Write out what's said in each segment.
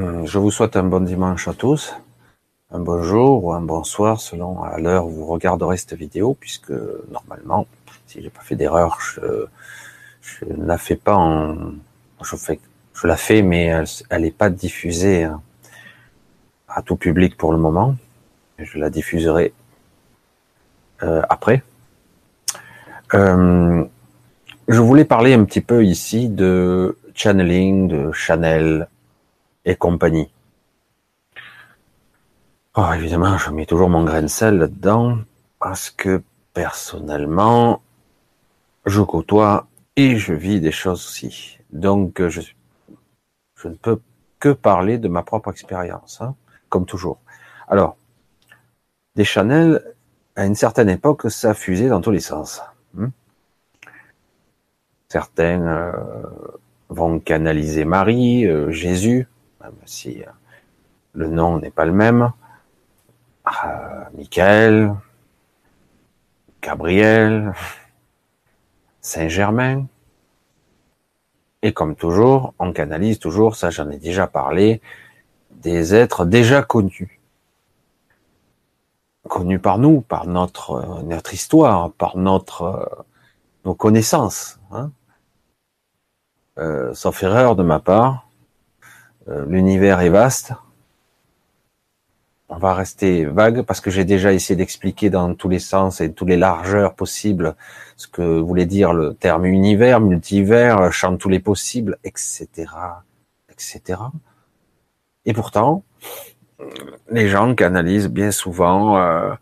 Hum, je vous souhaite un bon dimanche à tous, un bonjour ou un bonsoir selon à l'heure où vous regarderez cette vidéo, puisque normalement, si j'ai pas fait d'erreur, je, la fais pas en, je la fais, mais elle n'est pas diffusée hein, à tout public pour le moment. Je la diffuserai euh, après. Euh, je voulais parler un petit peu ici de channeling, de Chanel, compagnie. Oh, évidemment, je mets toujours mon grain de sel là-dedans parce que personnellement, je côtoie et je vis des choses aussi. Donc, je, je ne peux que parler de ma propre expérience, hein, comme toujours. Alors, des Chanel, à une certaine époque, ça fusait dans tous les sens. Hein. Certains euh, vont canaliser Marie, euh, Jésus, même si euh, le nom n'est pas le même. Euh, Michael, Gabriel, Saint-Germain. Et comme toujours, on canalise toujours, ça j'en ai déjà parlé, des êtres déjà connus. Connus par nous, par notre, notre histoire, par notre, nos connaissances. Hein. Euh, sauf erreur de ma part, euh, l'univers est vaste. On va rester vague parce que j'ai déjà essayé d'expliquer dans tous les sens et toutes les largeurs possibles ce que voulait dire le terme univers, multivers, champ de tous les possibles, etc., etc. Et pourtant, les gens canalisent bien souvent euh,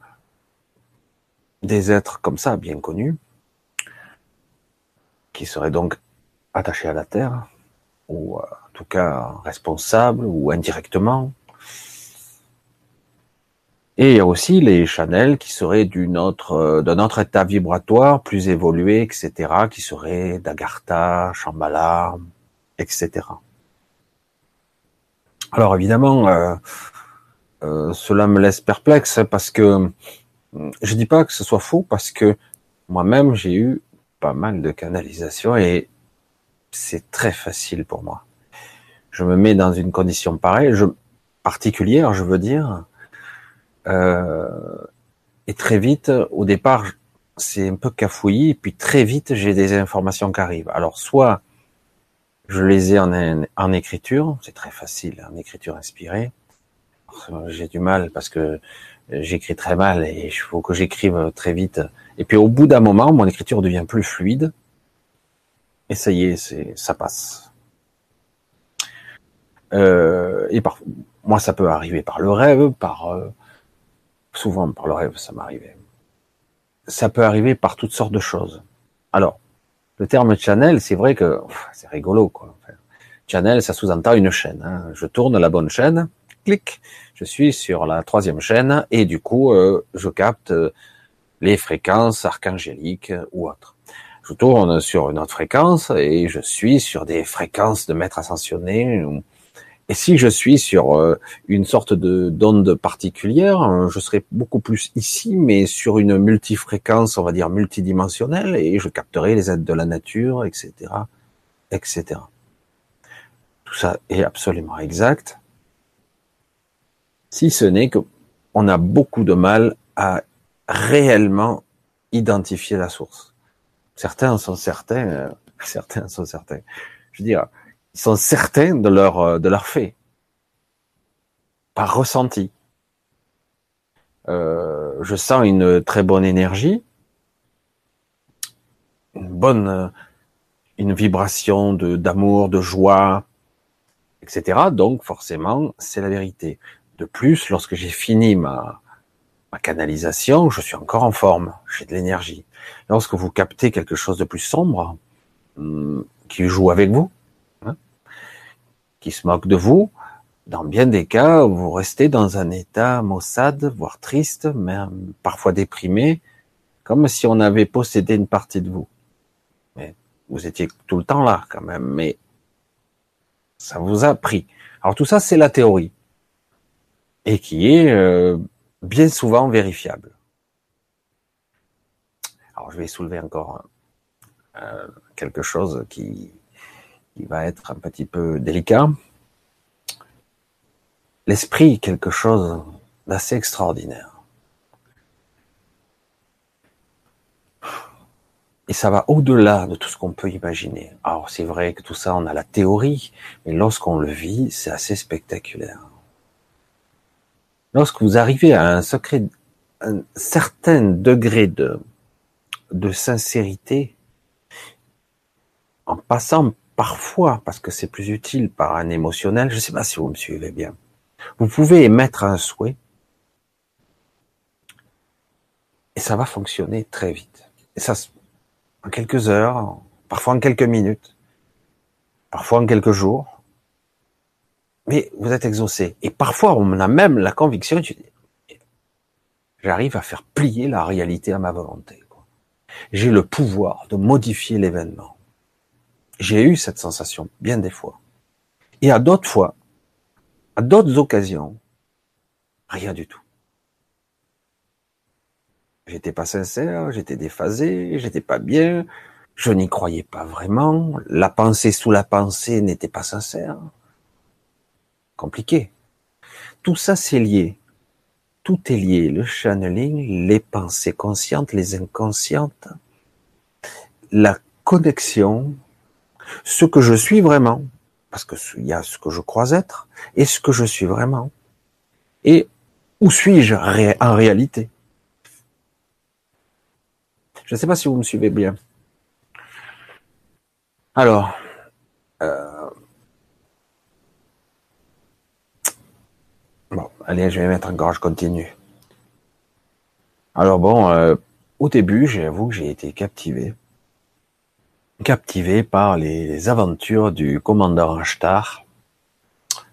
des êtres comme ça, bien connus, qui seraient donc attachés à la Terre, ou euh, tout cas responsable ou indirectement. Et il y a aussi les Chanel qui seraient autre, euh, d'un autre état vibratoire plus évolué, etc., qui seraient d'Agartha, Shambhala, etc. Alors évidemment, euh, euh, cela me laisse perplexe parce que je dis pas que ce soit faux parce que moi-même j'ai eu pas mal de canalisation et c'est très facile pour moi je me mets dans une condition pareille, je, particulière, je veux dire, euh, et très vite, au départ, c'est un peu cafouillis, puis très vite, j'ai des informations qui arrivent. Alors, soit je les ai en, en écriture, c'est très facile, en écriture inspirée. J'ai du mal parce que j'écris très mal et il faut que j'écrive très vite. Et puis au bout d'un moment, mon écriture devient plus fluide. Et ça y est, ça passe. Euh, et par, moi, ça peut arriver par le rêve, par euh, souvent par le rêve, ça m'arrivait. Ça peut arriver par toutes sortes de choses. Alors, le terme channel, c'est vrai que c'est rigolo, quoi. Channel, ça sous-entend une chaîne. Hein. Je tourne la bonne chaîne, clic, je suis sur la troisième chaîne et du coup, euh, je capte les fréquences archangéliques ou autres je tourne sur une autre fréquence et je suis sur des fréquences de maître ascensionné et si je suis sur euh, une sorte de d'onde particulière, euh, je serai beaucoup plus ici, mais sur une multifréquence, on va dire multidimensionnelle, et je capterai les aides de la nature, etc., etc. Tout ça est absolument exact, si ce n'est que on a beaucoup de mal à réellement identifier la source. Certains sont certains, euh, certains sont certains. Je veux dire, ils sont certains de leur euh, de leur fait, par ressenti. Euh, je sens une très bonne énergie, une bonne, euh, une vibration de d'amour, de joie, etc. Donc forcément, c'est la vérité. De plus, lorsque j'ai fini ma ma canalisation, je suis encore en forme, j'ai de l'énergie. Lorsque vous captez quelque chose de plus sombre, hum, qui joue avec vous, qui se moquent de vous. Dans bien des cas, vous restez dans un état maussade, voire triste, même parfois déprimé, comme si on avait possédé une partie de vous. Mais vous étiez tout le temps là quand même, mais ça vous a pris. Alors tout ça, c'est la théorie, et qui est euh, bien souvent vérifiable. Alors je vais soulever encore quelque chose qui, va être un petit peu délicat. l'esprit quelque chose d'assez extraordinaire. Et ça va au-delà de tout ce qu'on peut imaginer. Alors c'est vrai que tout ça, on a la théorie, mais lorsqu'on le vit, c'est assez spectaculaire. Lorsque vous arrivez à un secret, un certain degré de, sincérité, en passant parfois, parce que c'est plus utile par un émotionnel, je ne sais pas si vous me suivez bien, vous pouvez émettre un souhait et ça va fonctionner très vite. Et ça, en quelques heures, parfois en quelques minutes, parfois en quelques jours, mais vous êtes exaucé. Et parfois, on a même la conviction, j'arrive à faire plier la réalité à ma volonté. J'ai le pouvoir de modifier l'événement. J'ai eu cette sensation bien des fois. Et à d'autres fois, à d'autres occasions, rien du tout. J'étais pas sincère, j'étais déphasé, j'étais pas bien, je n'y croyais pas vraiment, la pensée sous la pensée n'était pas sincère. Compliqué. Tout ça c'est lié. Tout est lié. Le channeling, les pensées conscientes, les inconscientes, la connexion, ce que je suis vraiment, parce que il y a ce que je crois être et ce que je suis vraiment. Et où suis-je en réalité? Je ne sais pas si vous me suivez bien. Alors, euh, bon, allez, je vais mettre encore, je continue. Alors bon, euh, au début, j'avoue que j'ai été captivé, captivé par les aventures du commandant Ashtar,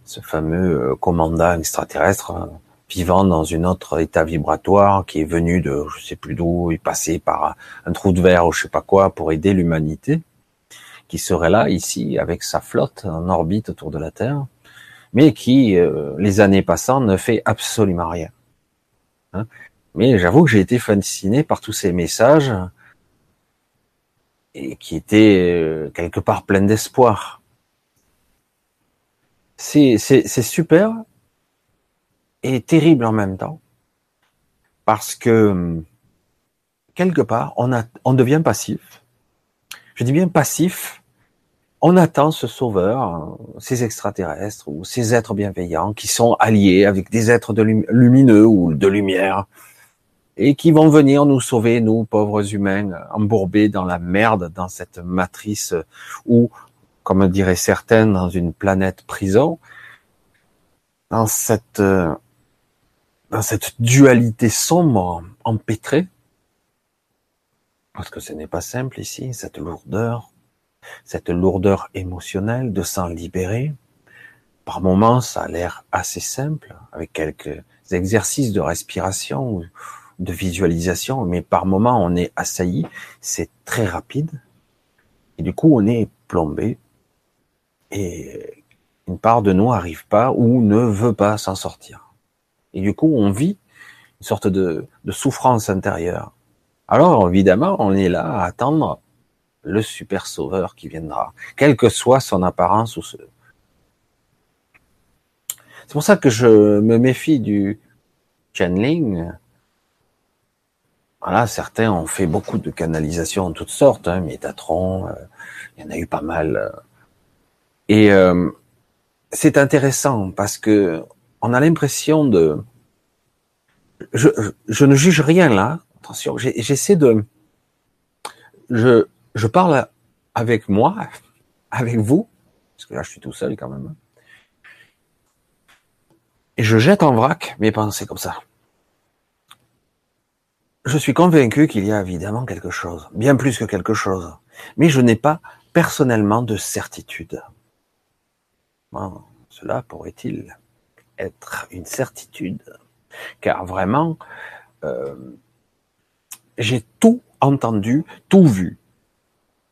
ce fameux euh, commandant extraterrestre vivant dans une autre état vibratoire qui est venu de je sais plus d'où, il passait par un trou de verre ou je sais pas quoi pour aider l'humanité, qui serait là ici avec sa flotte en orbite autour de la Terre, mais qui euh, les années passant ne fait absolument rien. Hein. mais j'avoue que j'ai été fasciné par tous ces messages et qui étaient euh, quelque part pleins d'espoir. C'est super est terrible en même temps. Parce que, quelque part, on, a, on devient passif. Je dis bien passif. On attend ce sauveur, ces extraterrestres ou ces êtres bienveillants qui sont alliés avec des êtres lumineux ou de lumière et qui vont venir nous sauver, nous pauvres humains, embourbés dans la merde, dans cette matrice ou, comme diraient certains, dans une planète prison, dans cette dans cette dualité sombre empêtrée, parce que ce n'est pas simple ici, cette lourdeur, cette lourdeur émotionnelle de s'en libérer. Par moments, ça a l'air assez simple, avec quelques exercices de respiration ou de visualisation, mais par moments, on est assailli, c'est très rapide, et du coup, on est plombé, et une part de nous n'arrive pas ou ne veut pas s'en sortir. Et du coup, on vit une sorte de, souffrance intérieure. Alors, évidemment, on est là à attendre le super sauveur qui viendra, quelle que soit son apparence ou ce. C'est pour ça que je me méfie du channeling. Voilà, certains ont fait beaucoup de canalisations de toutes sortes, hein, Métatron, euh, il y en a eu pas mal. Et euh, c'est intéressant parce que on a l'impression de, je, je, ne juge rien là. Attention, j'essaie de, je, je parle avec moi, avec vous, parce que là je suis tout seul quand même. Et je jette en vrac mes pensées comme ça. Je suis convaincu qu'il y a évidemment quelque chose, bien plus que quelque chose, mais je n'ai pas personnellement de certitude. cela pourrait-il être une certitude, car vraiment, euh, j'ai tout entendu, tout vu.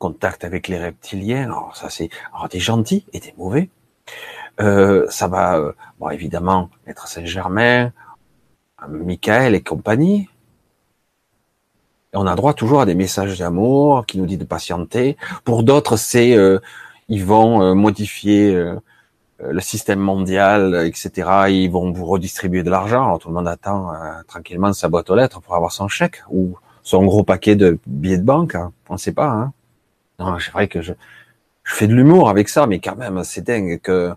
Contact avec les reptiliens, alors ça c'est alors des gentils et des mauvais. Euh, ça va, euh, bon évidemment, être Saint-Germain, Michael et compagnie. On a droit toujours à des messages d'amour qui nous disent de patienter. Pour d'autres, c'est ils vont modifier le système mondial, etc. Ils vont vous redistribuer de l'argent. Alors tout le monde attend euh, tranquillement sa boîte aux lettres pour avoir son chèque ou son gros paquet de billets de banque. Hein. On ne sait pas. Hein. Non, c'est vrai que je, fais de l'humour avec ça, mais quand même, c'est dingue que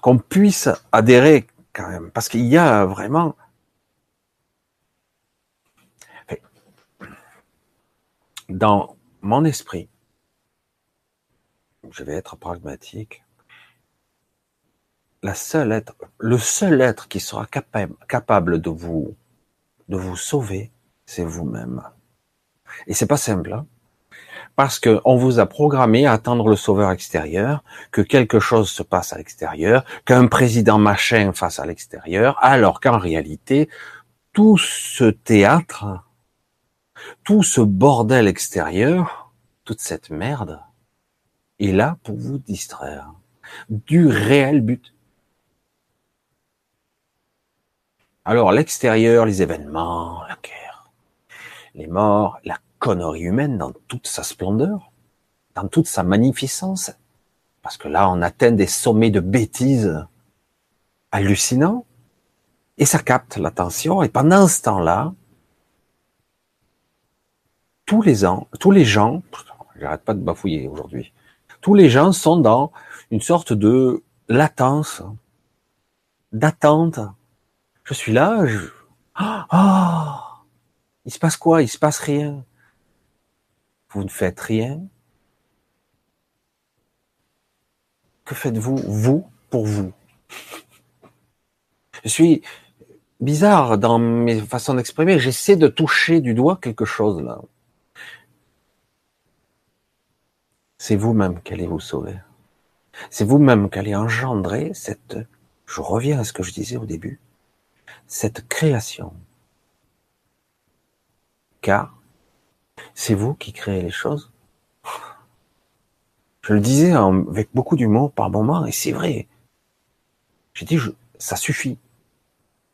qu'on puisse adhérer quand même, parce qu'il y a vraiment dans mon esprit, je vais être pragmatique, la seule être, le seul être qui sera capable, capable de vous, de vous sauver, c'est vous-même. Et c'est pas simple, hein parce qu'on vous a programmé à attendre le sauveur extérieur, que quelque chose se passe à l'extérieur, qu'un président machin fasse à l'extérieur, alors qu'en réalité, tout ce théâtre, tout ce bordel extérieur, toute cette merde, est là pour vous distraire du réel but. Alors l'extérieur, les événements, la les morts, la connerie humaine dans toute sa splendeur, dans toute sa magnificence, parce que là on atteint des sommets de bêtises hallucinants, et ça capte l'attention, et pendant ce temps-là, tous les ans, tous les gens, j'arrête pas de bafouiller aujourd'hui, tous les gens sont dans une sorte de latence, d'attente. Je suis là, je... oh, il se passe quoi? Il se passe rien. Vous ne faites rien. Que faites-vous, vous, pour vous? Je suis bizarre dans mes façons d'exprimer. J'essaie de toucher du doigt quelque chose là. C'est vous-même qui allez vous sauver. C'est vous-même qui allez engendrer cette, je reviens à ce que je disais au début, cette création. Car c'est vous qui créez les choses. Je le disais avec beaucoup d'humour par moment, et c'est vrai. J'ai dit, ça suffit.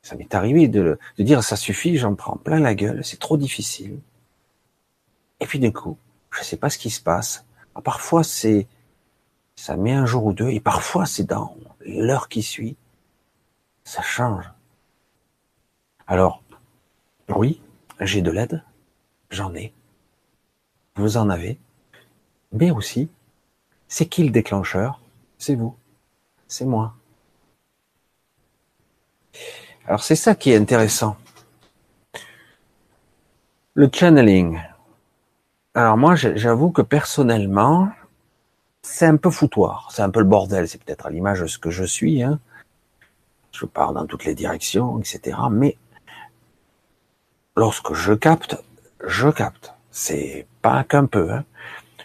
Ça m'est arrivé de, de dire, ça suffit, j'en prends plein la gueule, c'est trop difficile. Et puis d'un coup, je ne sais pas ce qui se passe. Ah, parfois c'est, ça met un jour ou deux, et parfois c'est dans l'heure qui suit. Ça change. Alors, oui, j'ai de l'aide, j'en ai vous en avez, mais aussi, c'est qui le déclencheur? C'est vous, c'est moi. Alors c'est ça qui est intéressant. Le channeling. Alors moi, j'avoue que personnellement, c'est un peu foutoir, c'est un peu le bordel, c'est peut-être à l'image de ce que je suis. Hein. Je pars dans toutes les directions, etc. Mais lorsque je capte, je capte. C'est pas qu'un peu. Hein.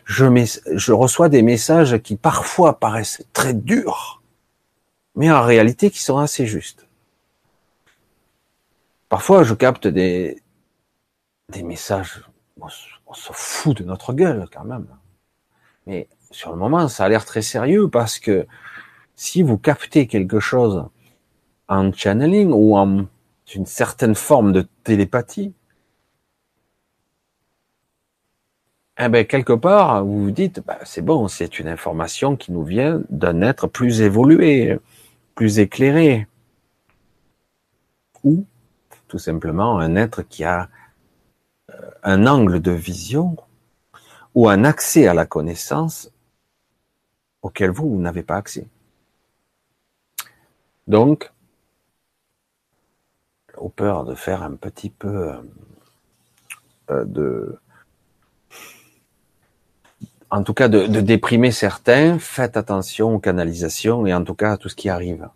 Je, reçois des messages qui parfois paraissent très durs, mais en réalité qui sont assez justes. Parfois, je capte des, des messages, on, on se fout de notre gueule quand même. Mais sur le moment, ça a l'air très sérieux parce que si vous captez quelque chose en channeling ou en une certaine forme de télépathie, eh ben, quelque part, vous vous dites, bah, c'est bon, c'est une information qui nous vient d'un être plus évolué, plus éclairé. Ou, tout simplement, un être qui a euh, un angle de vision ou un accès à la connaissance auquel vous, vous n'avez pas accès. Donc, au peur de faire un petit peu euh, de en tout cas de, déprimer certains, faites attention aux canalisations et en tout cas à tout ce qui arrive.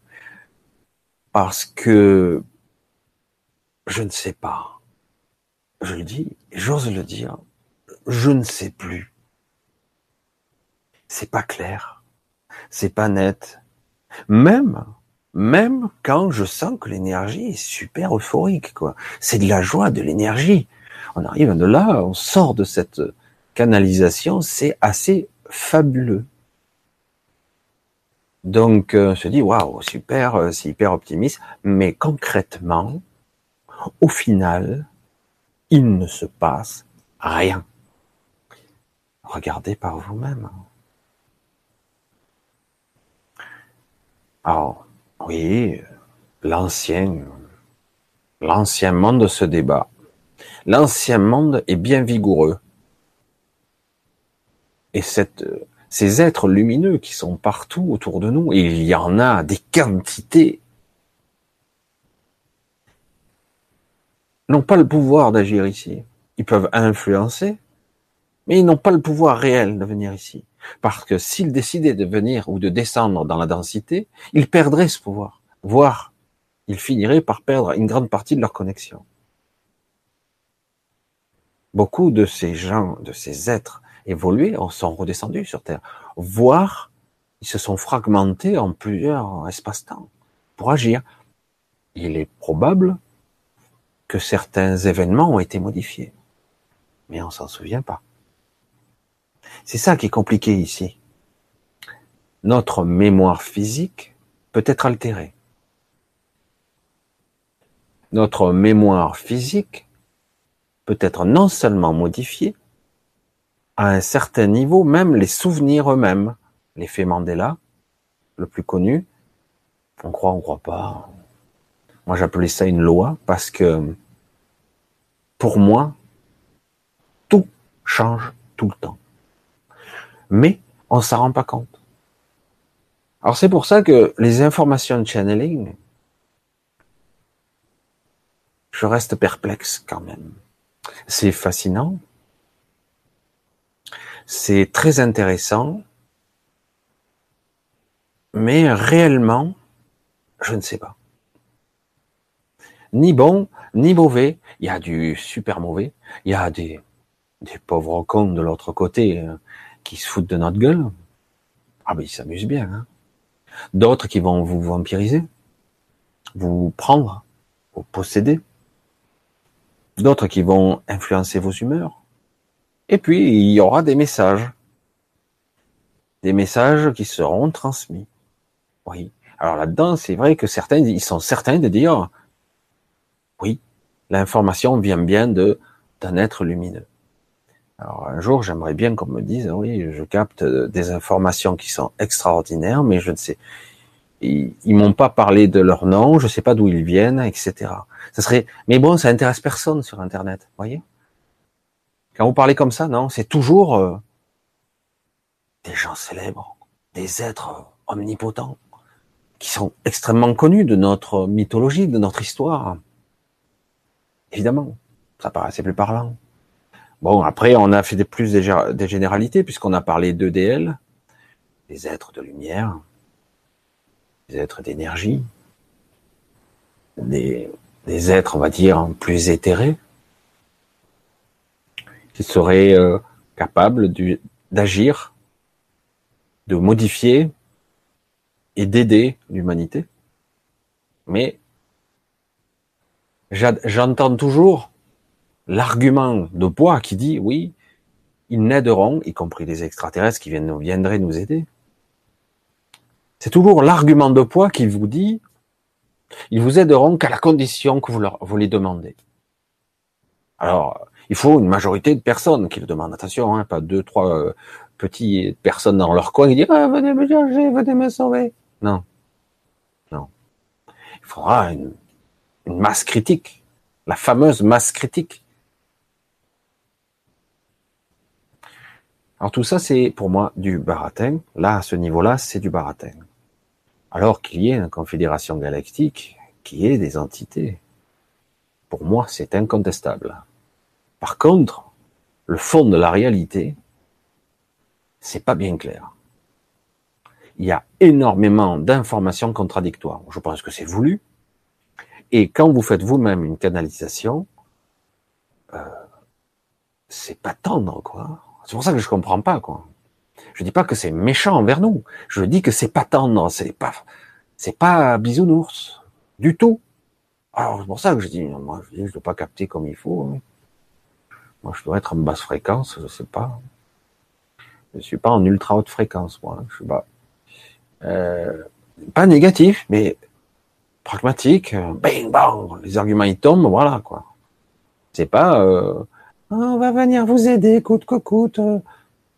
Parce que je ne sais pas. Je le dis, j'ose le dire, je ne sais plus. C'est pas clair. C'est pas net. Même, même quand je sens que l'énergie est super euphorique, quoi. C'est de la joie, de l'énergie. On arrive de là, on sort de cette, c'est assez fabuleux. Donc, euh, on se dit, waouh, super, euh, c'est hyper optimiste. Mais concrètement, au final, il ne se passe rien. Regardez par vous-même. Alors, oui, l'ancien, l'ancien monde se débat. L'ancien monde est bien vigoureux. Et cette, ces êtres lumineux qui sont partout autour de nous, il y en a des quantités, n'ont pas le pouvoir d'agir ici. Ils peuvent influencer, mais ils n'ont pas le pouvoir réel de venir ici. Parce que s'ils décidaient de venir ou de descendre dans la densité, ils perdraient ce pouvoir. Voire, ils finiraient par perdre une grande partie de leur connexion. Beaucoup de ces gens, de ces êtres évolués, sont redescendus sur Terre. Voire, ils se sont fragmentés en plusieurs espaces-temps pour agir. Il est probable que certains événements ont été modifiés. Mais on s'en souvient pas. C'est ça qui est compliqué ici. Notre mémoire physique peut être altérée. Notre mémoire physique peut être non seulement modifiée, à un certain niveau, même les souvenirs eux-mêmes. L'effet Mandela, le plus connu, on croit, on croit pas. Moi, j'appelais ça une loi parce que, pour moi, tout change tout le temps mais on s'en rend pas compte. Alors c'est pour ça que les informations de channeling, je reste perplexe quand même. C'est fascinant, c'est très intéressant, mais réellement, je ne sais pas. Ni bon, ni mauvais. Il y a du super mauvais. Il y a des, des pauvres cons de l'autre côté hein qui se foutent de notre gueule. Ah ben ils s'amusent bien. Hein. D'autres qui vont vous vampiriser, vous prendre, vous posséder. D'autres qui vont influencer vos humeurs. Et puis il y aura des messages. Des messages qui seront transmis. Oui. Alors là-dedans, c'est vrai que certains, ils sont certains de dire, oui, l'information vient bien d'un être lumineux. Alors un jour, j'aimerais bien qu'on me dise, oui, je capte des informations qui sont extraordinaires, mais je ne sais, ils, ils m'ont pas parlé de leur nom, je sais pas d'où ils viennent, etc. Ça serait, mais bon, ça intéresse personne sur Internet, voyez? Quand vous parlez comme ça, non, c'est toujours euh, des gens célèbres, des êtres omnipotents, qui sont extrêmement connus de notre mythologie, de notre histoire. Évidemment, ça paraissait plus parlant. Bon, après, on a fait des plus des, généralités, puisqu'on a parlé d'EDL, des êtres de lumière, des êtres d'énergie, des, êtres, on va dire, plus éthérés, qui seraient euh, capables d'agir, de modifier et d'aider l'humanité. Mais j'entends toujours l'argument de poids qui dit oui, ils n'aideront, y compris les extraterrestres qui viendraient nous aider. C'est toujours l'argument de poids qui vous dit ils vous aideront qu'à la condition que vous, leur, vous les demandez. Alors, il faut une majorité de personnes qui le demandent. Attention, hein, pas deux, trois euh, petites personnes dans leur coin qui disent ah, venez me chercher, venez me sauver. Non, non. Il faudra une masse critique, la fameuse masse critique Alors tout ça, c'est pour moi du baratin. Là, à ce niveau-là, c'est du baratin. Alors qu'il y ait une confédération galactique qui ait des entités. Pour moi, c'est incontestable. Par contre, le fond de la réalité, c'est pas bien clair. Il y a énormément d'informations contradictoires. Je pense que c'est voulu. Et quand vous faites vous-même une canalisation, euh, c'est pas tendre, quoi. C'est pour ça que je comprends pas, quoi. Je dis pas que c'est méchant envers nous. Je dis que c'est pas tendre, c'est pas, c'est pas bisounours. Du tout. Alors, c'est pour ça que je dis, moi, je je dois pas capter comme il faut. Hein. Moi, je dois être en basse fréquence, je sais pas. Je suis pas en ultra haute fréquence, moi. Je suis pas, euh, pas négatif, mais pragmatique. Bing, bang, les arguments ils tombent, voilà, quoi. C'est pas, euh, on va venir vous aider, coûte que coûte.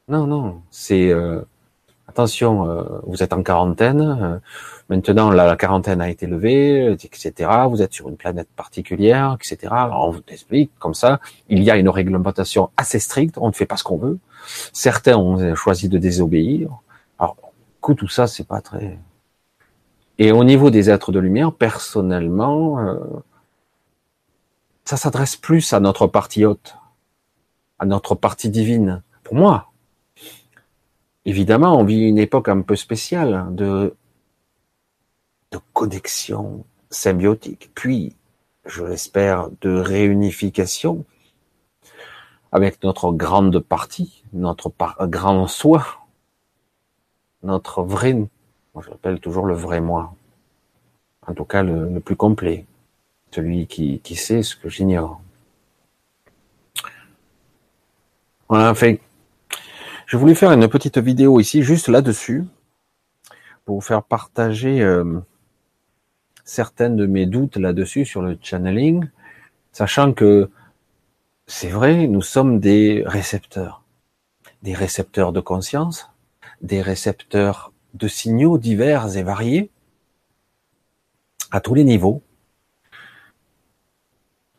Non, non, c'est euh, attention, euh, vous êtes en quarantaine, euh, maintenant la, quarantaine a été levée, etc. Vous êtes sur une planète particulière, etc. Alors on vous explique comme ça, il y a une réglementation assez stricte, on ne fait pas ce qu'on veut. Certains ont choisi de désobéir. Alors, coup, tout ça, c'est pas très. Et au niveau des êtres de lumière, personnellement, euh, ça s'adresse plus à notre partie haute, à notre partie divine. Pour moi, évidemment, on vit une époque un peu spéciale de, de connexion symbiotique, puis, je l'espère, de réunification avec notre grande partie, notre grand soi, notre vrai, moi je toujours le vrai moi, en tout cas le, plus complet, celui qui, qui sait ce que j'ignore. Voilà, fait, je voulais faire une petite vidéo ici, juste là-dessus, pour vous faire partager euh, certains de mes doutes là-dessus sur le channeling, sachant que c'est vrai, nous sommes des récepteurs, des récepteurs de conscience, des récepteurs de signaux divers et variés, à tous les niveaux.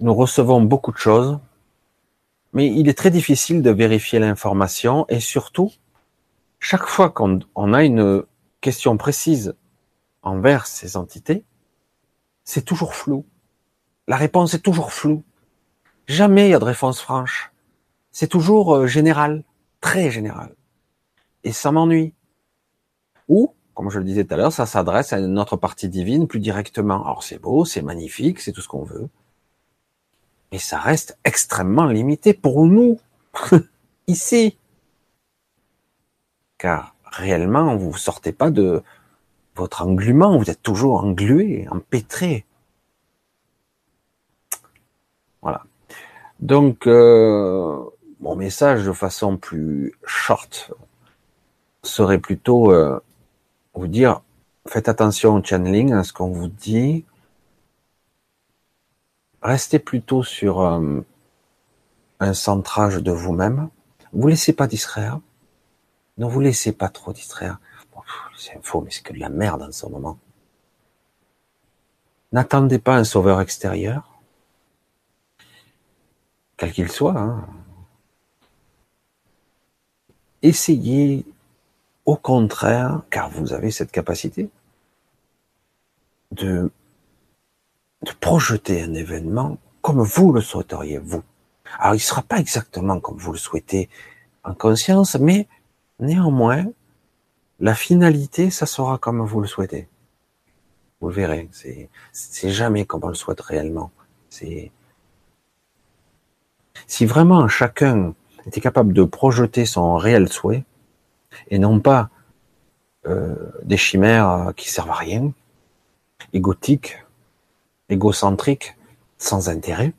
Nous recevons beaucoup de choses, mais il est très difficile de vérifier l'information et surtout, chaque fois qu'on a une question précise envers ces entités, c'est toujours flou. La réponse est toujours floue. Jamais il y a de réponse franche. C'est toujours euh, général, très général. Et ça m'ennuie. Ou, comme je le disais tout à l'heure, ça s'adresse à notre partie divine plus directement. Alors c'est beau, c'est magnifique, c'est tout ce qu'on veut mais ça reste extrêmement limité pour nous, ici. Car réellement, vous ne sortez pas de votre englument, vous êtes toujours englué, empêtré. Voilà. Donc, euh, mon message de façon plus short serait plutôt euh, vous dire, faites attention au channeling, à ce qu'on vous dit, restez plutôt sur euh, un centrage de vous-même. Vous laissez pas distraire. Ne vous laissez pas trop distraire. c'est faux, mais c'est que de la merde en ce moment. N'attendez pas un sauveur extérieur, quel qu'il soit. Hein. Essayez, au contraire, car vous avez cette capacité, de de projeter un événement comme vous le souhaiteriez, vous. Alors, il ne sera pas exactement comme vous le souhaitez en conscience, mais néanmoins, la finalité, ça sera comme vous le souhaitez. Vous le verrez, c'est, jamais comme on le souhaite réellement. C'est, si vraiment chacun était capable de projeter son réel souhait, et non pas euh, des chimères qui servent à rien, égotiques, égocentrique, sans intérêt,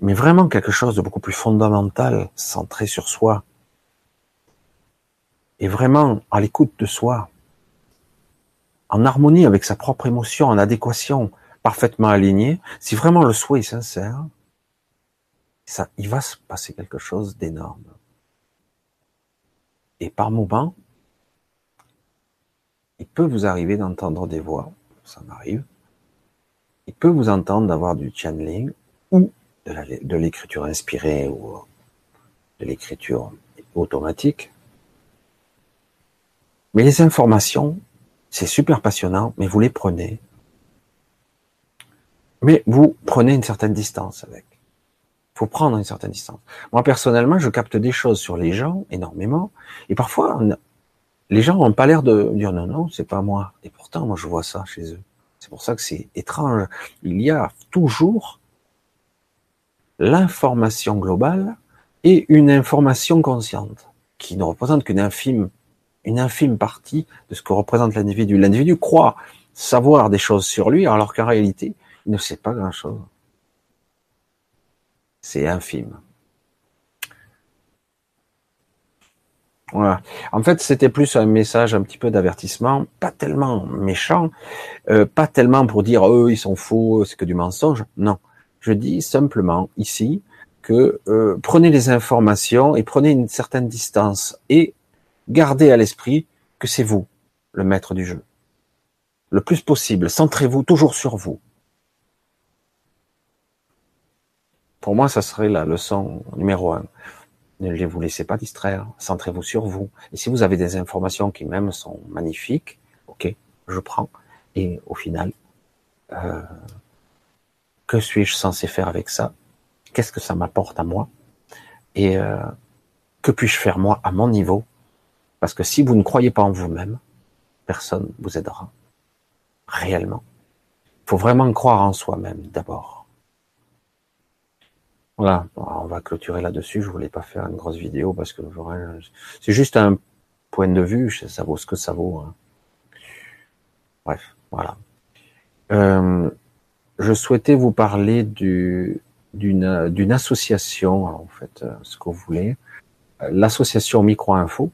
mais vraiment quelque chose de beaucoup plus fondamental, centré sur soi, et vraiment à l'écoute de soi, en harmonie avec sa propre émotion, en adéquation, parfaitement aligné, si vraiment le souhait est sincère, ça, il va se passer quelque chose d'énorme. Et par moments, il peut vous arriver d'entendre des voix, ça m'arrive, il peut vous entendre d'avoir du channeling ou de l'écriture inspirée ou de l'écriture automatique. Mais les informations, c'est super passionnant, mais vous les prenez. Mais vous prenez une certaine distance avec. Il faut prendre une certaine distance. Moi, personnellement, je capte des choses sur les gens énormément. Et parfois, les gens n'ont pas l'air de dire non, non, c'est pas moi. Et pourtant, moi, je vois ça chez eux. C'est pour ça que c'est étrange. Il y a toujours l'information globale et une information consciente qui ne représente qu'une infime, une infime partie de ce que représente l'individu. L'individu croit savoir des choses sur lui alors qu'en réalité, il ne sait pas grand-chose. C'est infime. Voilà. En fait, c'était plus un message un petit peu d'avertissement, pas tellement méchant, euh, pas tellement pour dire eux ils sont faux, c'est que du mensonge. Non, je dis simplement ici que euh, prenez les informations et prenez une certaine distance et gardez à l'esprit que c'est vous, le maître du jeu. Le plus possible, centrez-vous toujours sur vous. Pour moi, ça serait la leçon numéro un. Ne vous laissez pas distraire, centrez-vous sur vous. Et si vous avez des informations qui même sont magnifiques, ok, je prends. Et au final, euh, que suis-je censé faire avec ça? Qu'est-ce que ça m'apporte à moi? Et euh, que puis-je faire moi à mon niveau? Parce que si vous ne croyez pas en vous-même, personne vous aidera réellement. Il faut vraiment croire en soi-même d'abord. Voilà, on va clôturer là-dessus. Je voulais pas faire une grosse vidéo parce que c'est juste un point de vue. Ça vaut ce que ça vaut. Hein. Bref, voilà. Euh, je souhaitais vous parler du, d'une, association, en fait, euh, ce que vous voulez, l'association Micro-Info.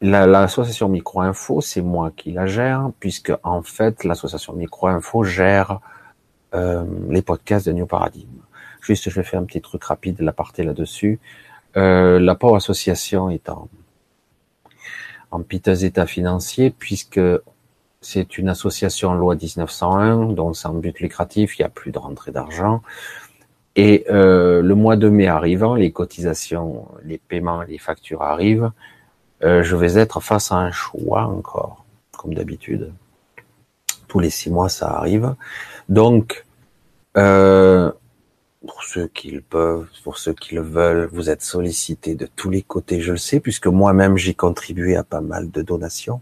L'association Micro-Info, c'est moi qui la gère, puisque en fait, l'association Micro-Info gère euh, les podcasts de New Paradigm. Juste, je vais faire un petit truc rapide, l'aparté là-dessus. Euh, la Power Association est en, en piteux état financier puisque c'est une association loi 1901, dont c'est en but lucratif, il n'y a plus de rentrée d'argent. Et euh, le mois de mai arrivant, les cotisations, les paiements, les factures arrivent. Euh, je vais être face à un choix encore, comme d'habitude. Tous les six mois, ça arrive. Donc, euh, pour ceux qui le peuvent, pour ceux qui le veulent, vous êtes sollicités de tous les côtés, je le sais, puisque moi-même j'ai contribué à pas mal de donations.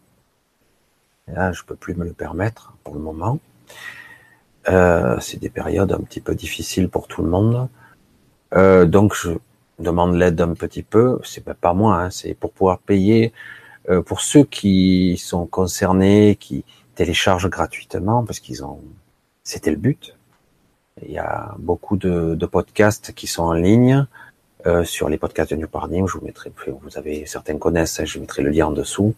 Et là, je peux plus me le permettre pour le moment. Euh, c'est des périodes un petit peu difficiles pour tout le monde. Euh, donc, je demande l'aide un petit peu. C'est pas moi, hein, c'est pour pouvoir payer pour ceux qui sont concernés, qui téléchargent gratuitement, parce qu'ils ont c'était le but. Il y a beaucoup de, de podcasts qui sont en ligne euh, sur les podcasts de New Paradigm. Je vous mettrai, vous avez certains connaissent, je mettrai le lien en dessous.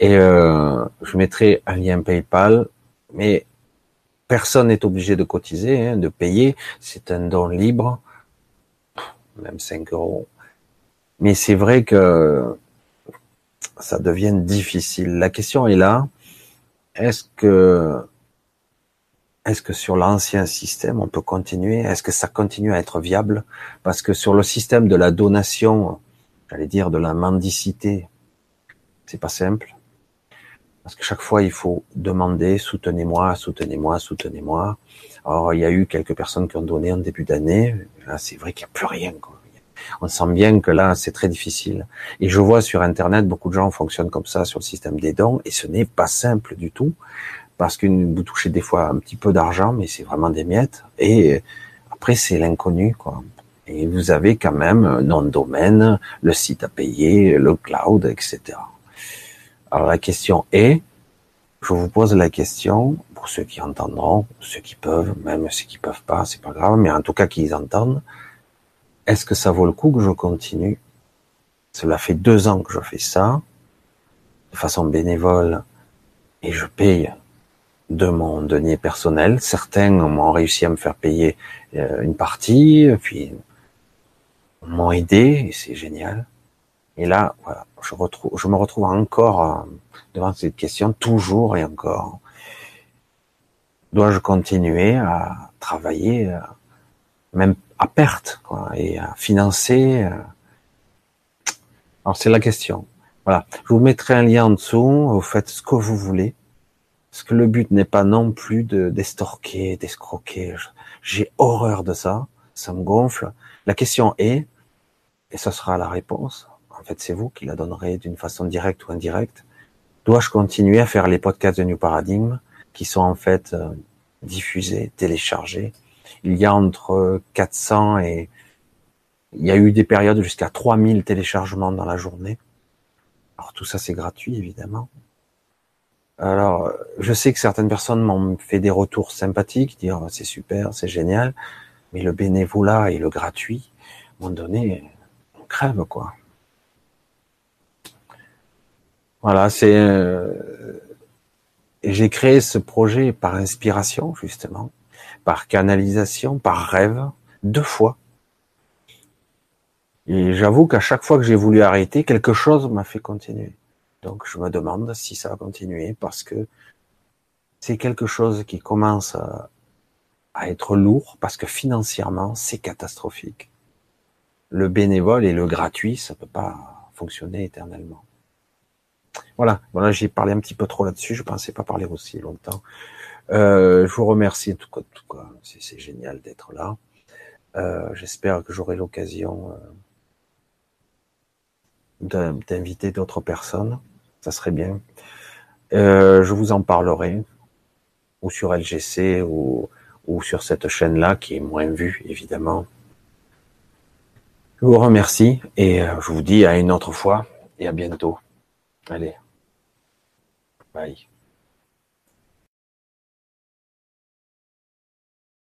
Et euh, je mettrai un lien PayPal, mais personne n'est obligé de cotiser, hein, de payer. C'est un don libre, même 5 euros. Mais c'est vrai que ça devient difficile. La question est là. Est-ce que est-ce que sur l'ancien système, on peut continuer? Est-ce que ça continue à être viable? Parce que sur le système de la donation, j'allais dire de la mendicité, c'est pas simple. Parce que chaque fois, il faut demander, soutenez-moi, soutenez-moi, soutenez-moi. Alors, il y a eu quelques personnes qui ont donné en début d'année. Là, c'est vrai qu'il n'y a plus rien. On sent bien que là, c'est très difficile. Et je vois sur Internet, beaucoup de gens fonctionnent comme ça sur le système des dons, et ce n'est pas simple du tout parce que vous touchez des fois un petit peu d'argent, mais c'est vraiment des miettes. Et après, c'est l'inconnu, quoi. Et vous avez quand même nom de domaine, le site à payer, le cloud, etc. Alors la question est, je vous pose la question, pour ceux qui entendront, ceux qui peuvent, même ceux qui peuvent pas, c'est pas grave, mais en tout cas qu'ils entendent, est-ce que ça vaut le coup que je continue? Cela fait deux ans que je fais ça, de façon bénévole, et je paye de mon denier personnel. Certains m'ont réussi à me faire payer euh, une partie, puis m'ont aidé, et c'est génial. Et là, voilà, je, je me retrouve encore euh, devant cette question, toujours et encore. Dois-je continuer à travailler, euh, même à perte, et à financer Alors c'est la question. Voilà, je vous mettrai un lien en dessous. Vous faites ce que vous voulez. Parce que le but n'est pas non plus de d'estorquer, d'escroquer. J'ai horreur de ça. Ça me gonfle. La question est, et ce sera la réponse. En fait, c'est vous qui la donnerez d'une façon directe ou indirecte. Dois-je continuer à faire les podcasts de New Paradigm qui sont en fait euh, diffusés, téléchargés Il y a entre 400 et il y a eu des périodes jusqu'à 3000 téléchargements dans la journée. Alors tout ça c'est gratuit évidemment. Alors, je sais que certaines personnes m'ont fait des retours sympathiques, dire oh, c'est super, c'est génial, mais le bénévolat et le gratuit, moment donné, on crève quoi. Voilà, c'est euh, j'ai créé ce projet par inspiration justement, par canalisation, par rêve, deux fois. Et j'avoue qu'à chaque fois que j'ai voulu arrêter, quelque chose m'a fait continuer. Donc je me demande si ça va continuer parce que c'est quelque chose qui commence à, être lourd parce que financièrement c'est catastrophique. Le bénévole et le gratuit, ça peut pas fonctionner éternellement. Voilà, voilà, j'ai parlé un petit peu trop là-dessus. Je pensais pas parler aussi longtemps. Euh, je vous remercie en tout cas, tout c'est génial d'être là. Euh, J'espère que j'aurai l'occasion euh, d'inviter d'autres personnes. Ça serait bien. Euh, je vous en parlerai, ou sur LGC, ou, ou sur cette chaîne-là qui est moins vue, évidemment. Je vous remercie et euh, je vous dis à une autre fois et à bientôt. Allez. Bye.